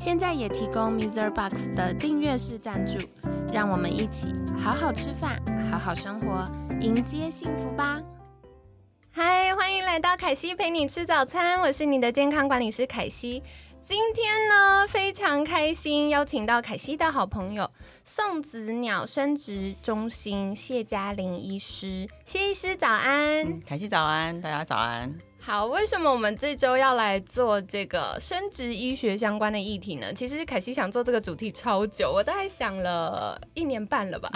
现在也提供 Mr. Box 的订阅式赞助，让我们一起好好吃饭，好好生活，迎接幸福吧！嗨，欢迎来到凯西陪你吃早餐，我是你的健康管理师凯西。今天呢，非常开心，邀请到凯西的好朋友送子鸟生殖中心谢嘉玲医师。谢医师早安，凯西早安，大家早安。好，为什么我们这周要来做这个生殖医学相关的议题呢？其实凯西想做这个主题超久，我大概想了一年半了吧。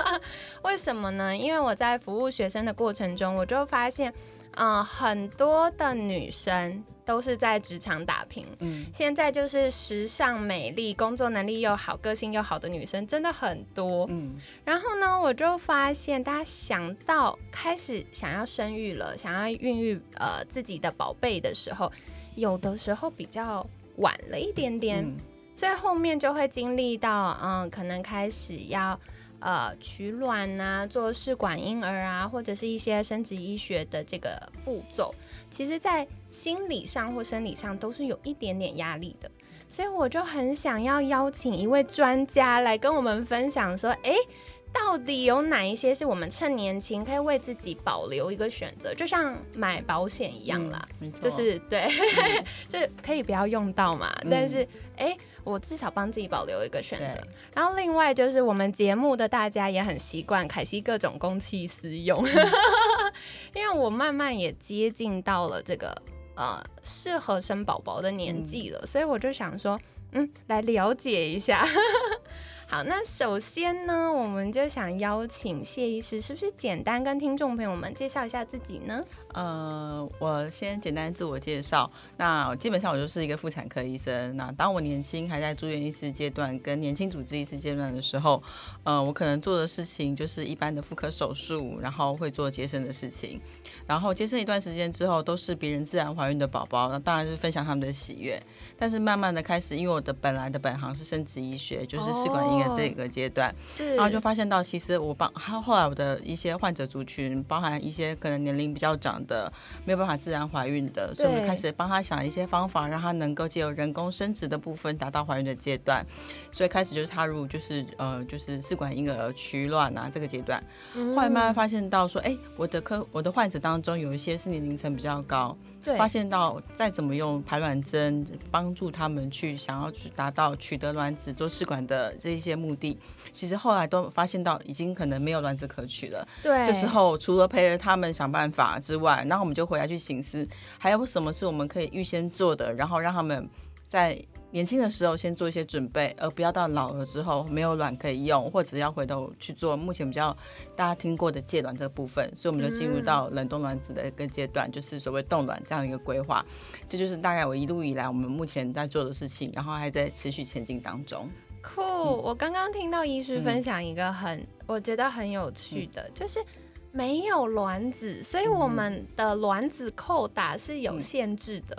为什么呢？因为我在服务学生的过程中，我就发现，嗯，很多的女生。都是在职场打拼，嗯，现在就是时尚、美丽、工作能力又好、个性又好的女生真的很多，嗯，然后呢，我就发现大家想到开始想要生育了，想要孕育呃自己的宝贝的时候，有的时候比较晚了一点点，所以后面就会经历到，嗯，可能开始要。呃，取卵啊，做试管婴儿啊，或者是一些生殖医学的这个步骤，其实，在心理上或生理上都是有一点点压力的。所以我就很想要邀请一位专家来跟我们分享，说，哎，到底有哪一些是我们趁年轻可以为自己保留一个选择，就像买保险一样啦，就是对，就可以不要用到嘛，但是，哎。我至少帮自己保留一个选择，然后另外就是我们节目的大家也很习惯凯西各种公器私用，因为我慢慢也接近到了这个呃适合生宝宝的年纪了，所以我就想说，嗯，来了解一下。好，那首先呢，我们就想邀请谢医师，是不是简单跟听众朋友们介绍一下自己呢？呃，我先简单自我介绍。那基本上我就是一个妇产科医生。那当我年轻还在住院医师阶段，跟年轻主治医师阶段的时候，呃，我可能做的事情就是一般的妇科手术，然后会做接生的事情。然后接生一段时间之后，都是别人自然怀孕的宝宝，那当然是分享他们的喜悦。但是慢慢的开始，因为我的本来的本行是生殖医学，就是试管婴儿这个阶段，是，然后就发现到其实我帮，后后来我的一些患者族群，包含一些可能年龄比较长。的没有办法自然怀孕的，所以我们开始帮他想一些方法，让他能够借由人工生殖的部分达到怀孕的阶段。所以开始就是踏入就是呃就是试管婴儿取卵啊这个阶段。后来慢慢发现到说，哎，我的科我的患者当中有一些是年龄层比较高。发现到再怎么用排卵针帮助他们去想要去达到取得卵子做试管的这一些目的，其实后来都发现到已经可能没有卵子可取了。对，这时候除了陪着他们想办法之外，然后我们就回来去醒思，还有什么是我们可以预先做的，然后让他们在。年轻的时候先做一些准备，而不要到老了之后没有卵可以用，或者要回头去做目前比较大家听过的借卵这个部分，所以我们就进入到冷冻卵子的一个阶段，就是所谓冻卵这样的一个规划。这就是大概我一路以来我们目前在做的事情，然后还在持续前进当中。酷！我刚刚听到医师分享一个很我觉得很有趣的，就是没有卵子，所以我们的卵子扣打是有限制的。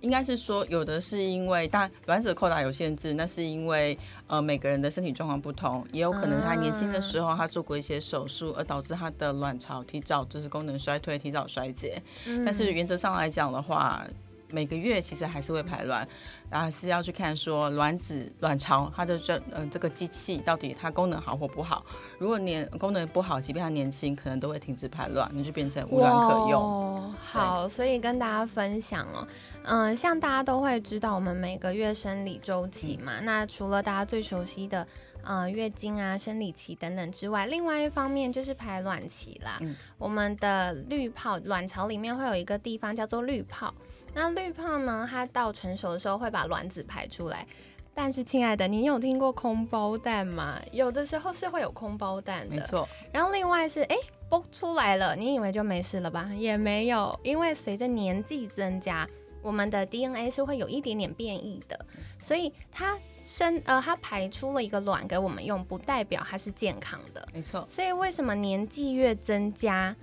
应该是说，有的是因为，当然卵子扣打有限制，那是因为呃每个人的身体状况不同，也有可能他年轻的时候他做过一些手术，而导致他的卵巢提早就是功能衰退、提早衰竭。但是原则上来讲的话，每个月其实还是会排卵。然后是要去看说卵子、卵巢它的这嗯这个机器到底它功能好或不好。如果年功能不好，即便它年轻，可能都会停止排卵，那就变成无卵可用。好，所以跟大家分享哦，嗯，像大家都会知道我们每个月生理周期嘛，那除了大家最熟悉的呃月经啊、生理期等等之外，另外一方面就是排卵期啦。我们的滤泡卵巢里面会有一个地方叫做滤泡。那绿胖呢？它到成熟的时候会把卵子排出来，但是亲爱的，你有听过空包蛋吗？有的时候是会有空包蛋的，没错。然后另外是，哎，剥出来了，你以为就没事了吧？也没有，因为随着年纪增加，我们的 DNA 是会有一点点变异的，所以它生呃，它排出了一个卵给我们用，不代表它是健康的。没错。所以为什么年纪越增加，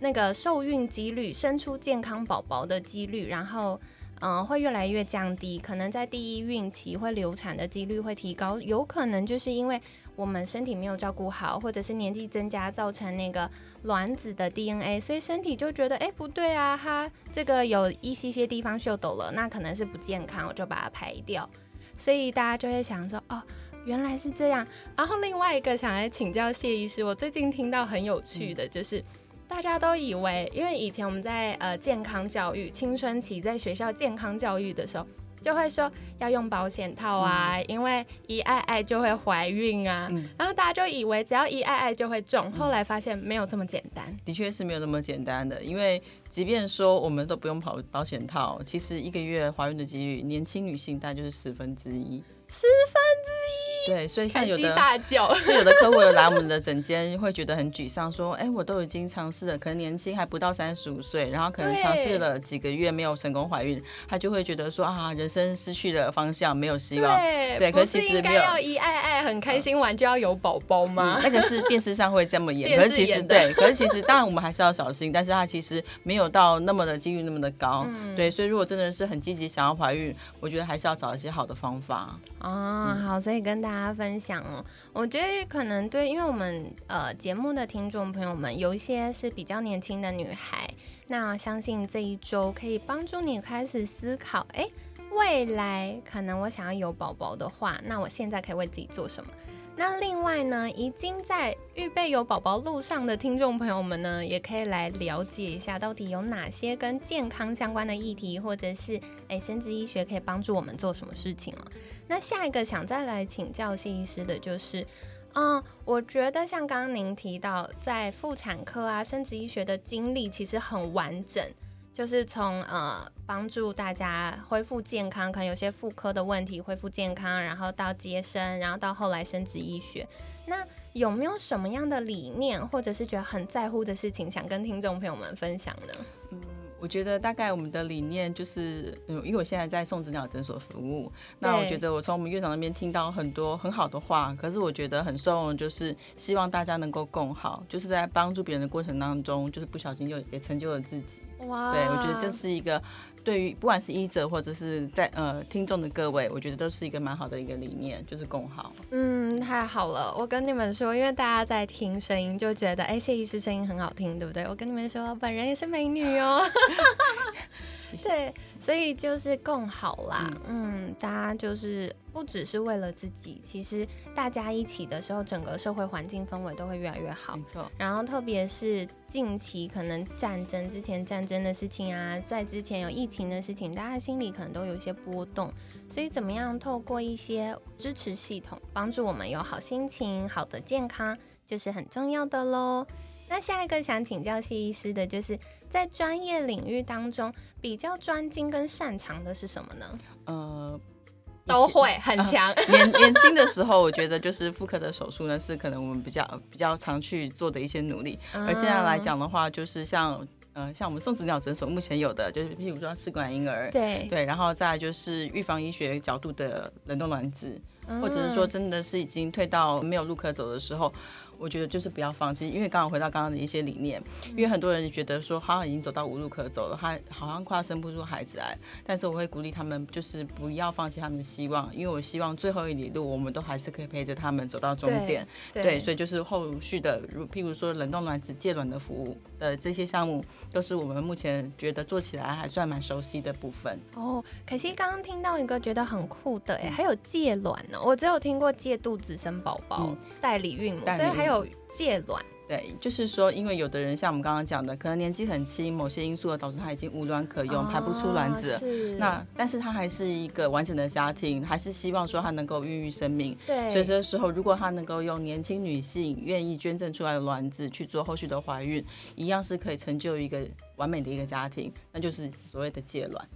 那个受孕几率、生出健康宝宝的几率，然后嗯，会越来越降低？可能在第一孕期会流产的几率会提高，有可能就是因为我们身体没有照顾好，或者是年纪增加造成那个卵子的 DNA，所以身体就觉得哎不对啊，它这个有一些些地方秀抖了，那可能是不健康，我就把它排掉。所以大家就会想说，哦，原来是这样。然后另外一个想来请教谢医师，我最近听到很有趣的，就是大家都以为，因为以前我们在呃健康教育、青春期在学校健康教育的时候。就会说要用保险套啊，因为一爱爱就会怀孕啊，然后大家就以为只要一爱爱就会中，后来发现没有这么简单。的确是没有这么简单的，因为即便说我们都不用保保险套，其实一个月怀孕的几率，年轻女性大概就是十分之一。十分之一，对，所以像有的大叫，所以有的客户有来我们的诊间，会觉得很沮丧，说：“哎，我都已经尝试了，可能年轻还不到三十五岁，然后可能尝试了几个月没有成功怀孕，他就会觉得说啊，人生失去了方向，没有希望。”对，可是其实没有要一爱爱很开心玩就要有宝宝吗？那个是电视上会这么演，可是其实对，可是其实当然我们还是要小心，但是他其实没有到那么的几率那么的高。对，所以如果真的是很积极想要怀孕，我觉得还是要找一些好的方法。哦，好，所以跟大家大家分享哦。我觉得可能对，因为我们呃节目的听众朋友们有一些是比较年轻的女孩，那相信这一周可以帮助你开始思考，哎，未来可能我想要有宝宝的话，那我现在可以为自己做什么？那另外呢，已经在预备有宝宝路上的听众朋友们呢，也可以来了解一下，到底有哪些跟健康相关的议题，或者是诶，生殖医学可以帮助我们做什么事情了。那下一个想再来请教谢医师的就是，嗯，我觉得像刚刚您提到，在妇产科啊，生殖医学的经历其实很完整。就是从呃帮助大家恢复健康，可能有些妇科的问题恢复健康，然后到接生，然后到后来生殖医学。那有没有什么样的理念，或者是觉得很在乎的事情，想跟听众朋友们分享呢？嗯，我觉得大概我们的理念就是，嗯，因为我现在在送子鸟诊所服务，那我觉得我从我们院长那边听到很多很好的话，可是我觉得很受用，就是希望大家能够共好，就是在帮助别人的过程当中，就是不小心就也成就了自己。哇，对我觉得这是一个对于不管是医者或者是在呃听众的各位，我觉得都是一个蛮好的一个理念，就是共好。嗯，太好了，我跟你们说，因为大家在听声音就觉得，哎，谢医师声音很好听，对不对？我跟你们说，本人也是美女哦。对，所以就是更好啦。嗯，大家就是不只是为了自己，其实大家一起的时候，整个社会环境氛围都会越来越好。没错。然后特别是近期可能战争之前战争的事情啊，在之前有疫情的事情，大家心里可能都有一些波动。所以怎么样透过一些支持系统，帮助我们有好心情、好的健康，就是很重要的喽。那下一个想请教谢医师的就是。在专业领域当中，比较专精跟擅长的是什么呢？呃，都会很强。年年轻的时候，我觉得就是妇科的手术呢，是可能我们比较比较常去做的一些努力。而现在来讲的话，就是像呃像我们送子鸟诊所目前有的，就是譬如说试管婴儿，对对，然后再就是预防医学角度的冷冻卵子，或者是说真的是已经退到没有路可走的时候。我觉得就是不要放弃，因为刚刚回到刚刚的一些理念，因为很多人觉得说好像已经走到无路可走了，他好像快要生不出孩子来。但是我会鼓励他们，就是不要放弃他们的希望，因为我希望最后一里路，我们都还是可以陪着他们走到终点。对，所以就是后续的，如譬如说冷冻卵子借卵的服务的这些项目，都是我们目前觉得做起来还算蛮熟悉的部分。哦，可惜刚刚听到一个觉得很酷的，哎，还有借卵呢，我只有听过借肚子生宝宝、代理孕母，所以还。还有借卵，对，就是说，因为有的人像我们刚刚讲的，可能年纪很轻，某些因素而导致他已经无卵可用，排不出卵子。是。那但是他还是一个完整的家庭，还是希望说他能够孕育生命。对。所以这时候，如果他能够用年轻女性愿意捐赠出来的卵子去做后续的怀孕，一样是可以成就一个完美的一个家庭，那就是所谓的借卵。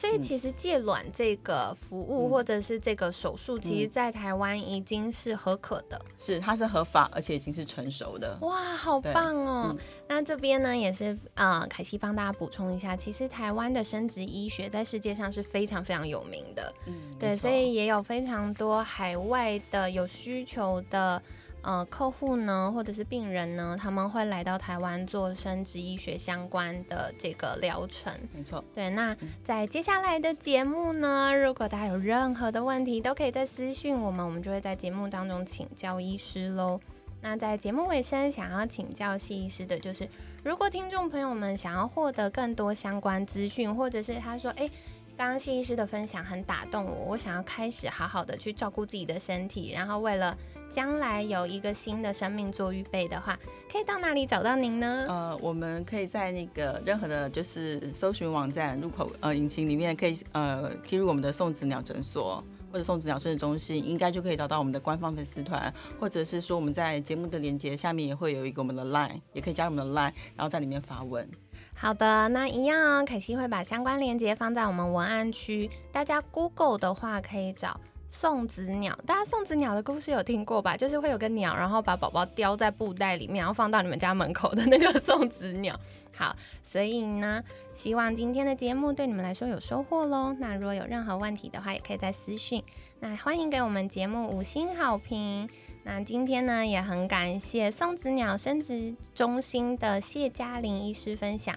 所以其实借卵这个服务或者是这个手术，其实在台湾已经是合可的，是它是合法，而且已经是成熟的。哇，好棒哦！那这边呢也是呃，凯西帮大家补充一下，其实台湾的生殖医学在世界上是非常非常有名的，嗯，对，所以也有非常多海外的有需求的。呃，客户呢，或者是病人呢，他们会来到台湾做生殖医学相关的这个疗程。没错，对。那在接下来的节目呢，如果大家有任何的问题，都可以在私讯我们，我们就会在节目当中请教医师喽。那在节目尾声，想要请教谢医师的就是，如果听众朋友们想要获得更多相关资讯，或者是他说，哎，刚刚谢医师的分享很打动我，我想要开始好好的去照顾自己的身体，然后为了。将来有一个新的生命做预备的话，可以到哪里找到您呢？呃，我们可以在那个任何的，就是搜寻网站入口呃引擎里面，可以呃进入我们的送子鸟诊所或者送子鸟生殖中心，应该就可以找到我们的官方粉丝团，或者是说我们在节目的连接下面也会有一个我们的 Line，也可以加入我们的 Line，然后在里面发问。好的，那一样哦，凯西会把相关链接放在我们文案区，大家 Google 的话可以找。送子鸟，大家送子鸟的故事有听过吧？就是会有个鸟，然后把宝宝叼在布袋里面，然后放到你们家门口的那个送子鸟。好，所以呢，希望今天的节目对你们来说有收获喽。那如果有任何问题的话，也可以在私讯。那欢迎给我们节目五星好评。那今天呢，也很感谢送子鸟生殖中心的谢嘉玲医师分享，